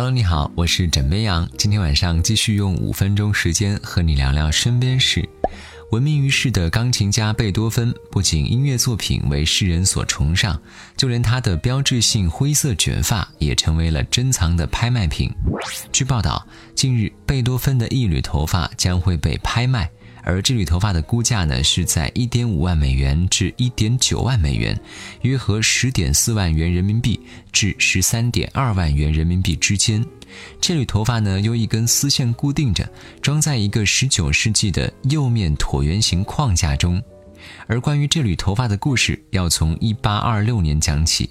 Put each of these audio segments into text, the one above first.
Hello，你好，我是枕边羊。今天晚上继续用五分钟时间和你聊聊身边事。闻名于世的钢琴家贝多芬，不仅音乐作品为世人所崇尚，就连他的标志性灰色卷发也成为了珍藏的拍卖品。据报道，近日贝多芬的一缕头发将会被拍卖。而这缕头发的估价呢，是在一点五万美元至一点九万美元，约合十点四万元人民币至十三点二万元人民币之间。这缕头发呢，由一根丝线固定着，装在一个十九世纪的釉面椭圆形框架中。而关于这缕头发的故事，要从一八二六年讲起。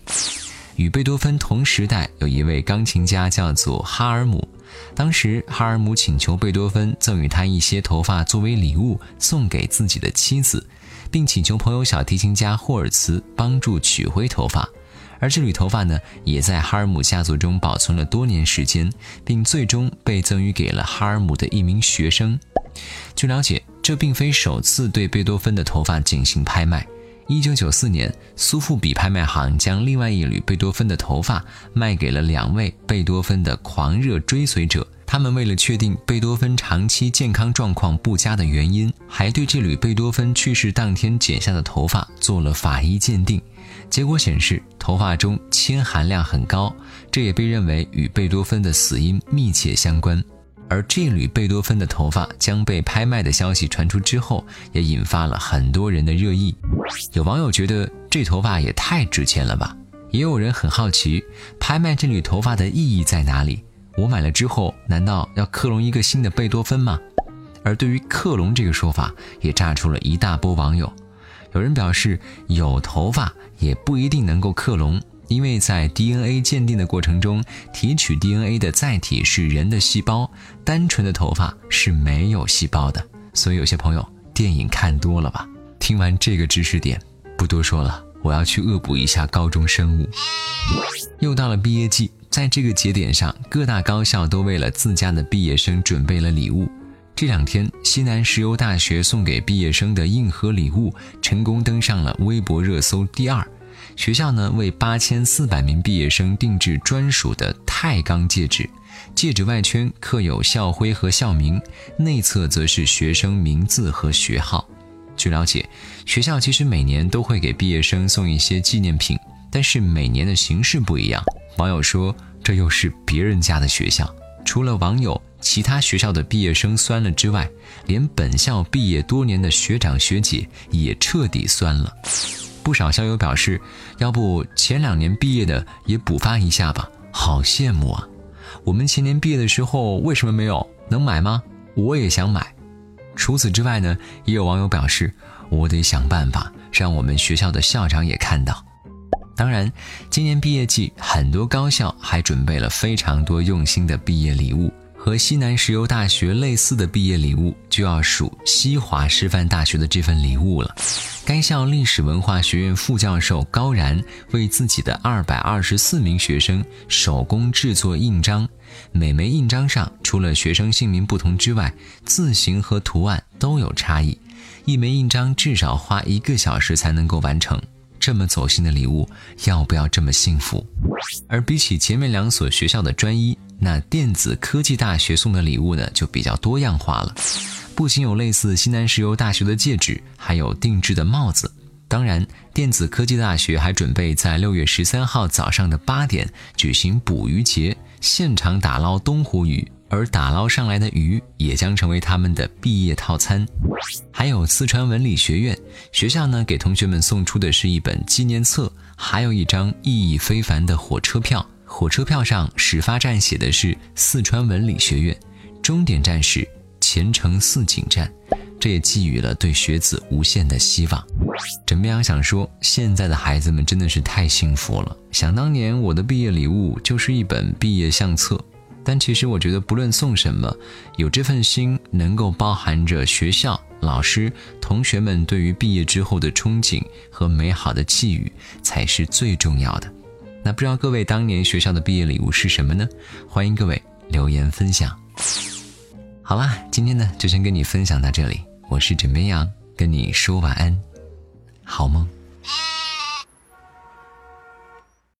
与贝多芬同时代有一位钢琴家，叫做哈尔姆。当时，哈尔姆请求贝多芬赠予他一些头发作为礼物送给自己的妻子，并请求朋友小提琴家霍尔茨帮助取回头发。而这缕头发呢，也在哈尔姆家族中保存了多年时间，并最终被赠予给了哈尔姆的一名学生。据了解，这并非首次对贝多芬的头发进行拍卖。一九九四年，苏富比拍卖行将另外一缕贝多芬的头发卖给了两位贝多芬的狂热追随者。他们为了确定贝多芬长期健康状况不佳的原因，还对这缕贝多芬去世当天剪下的头发做了法医鉴定。结果显示，头发中铅含量很高，这也被认为与贝多芬的死因密切相关。而这缕贝多芬的头发将被拍卖的消息传出之后，也引发了很多人的热议。有网友觉得这头发也太值钱了吧，也有人很好奇，拍卖这缕头发的意义在哪里？我买了之后，难道要克隆一个新的贝多芬吗？而对于克隆这个说法，也炸出了一大波网友。有人表示，有头发也不一定能够克隆。因为在 DNA 鉴定的过程中，提取 DNA 的载体是人的细胞，单纯的头发是没有细胞的。所以有些朋友电影看多了吧？听完这个知识点，不多说了，我要去恶补一下高中生物。又到了毕业季，在这个节点上，各大高校都为了自家的毕业生准备了礼物。这两天，西南石油大学送给毕业生的硬核礼物，成功登上了微博热搜第二。学校呢为八千四百名毕业生定制专属的钛钢戒指，戒指外圈刻有校徽和校名，内侧则是学生名字和学号。据了解，学校其实每年都会给毕业生送一些纪念品，但是每年的形式不一样。网友说，这又是别人家的学校。除了网友，其他学校的毕业生酸了之外，连本校毕业多年的学长学姐也彻底酸了。不少校友表示，要不前两年毕业的也补发一下吧，好羡慕啊！我们前年毕业的时候为什么没有？能买吗？我也想买。除此之外呢，也有网友表示，我得想办法让我们学校的校长也看到。当然，今年毕业季，很多高校还准备了非常多用心的毕业礼物。和西南石油大学类似的毕业礼物，就要数西华师范大学的这份礼物了。该校历史文化学院副教授高然为自己的二百二十四名学生手工制作印章，每枚印章上除了学生姓名不同之外，字形和图案都有差异。一枚印章至少花一个小时才能够完成。这么走心的礼物，要不要这么幸福？而比起前面两所学校的专一，那电子科技大学送的礼物呢，就比较多样化了。不仅有类似西南石油大学的戒指，还有定制的帽子。当然，电子科技大学还准备在六月十三号早上的八点举行捕鱼节，现场打捞东湖鱼。而打捞上来的鱼也将成为他们的毕业套餐。还有四川文理学院学校呢，给同学们送出的是一本纪念册，还有一张意义非凡的火车票。火车票上始发站写的是四川文理学院，终点站是前程似锦站，这也寄予了对学子无限的希望。枕边羊想说，现在的孩子们真的是太幸福了。想当年，我的毕业礼物就是一本毕业相册。但其实我觉得，不论送什么，有这份心，能够包含着学校、老师、同学们对于毕业之后的憧憬和美好的寄语，才是最重要的。那不知道各位当年学校的毕业礼物是什么呢？欢迎各位留言分享。好啦，今天呢就先跟你分享到这里，我是枕边羊，跟你说晚安，好梦。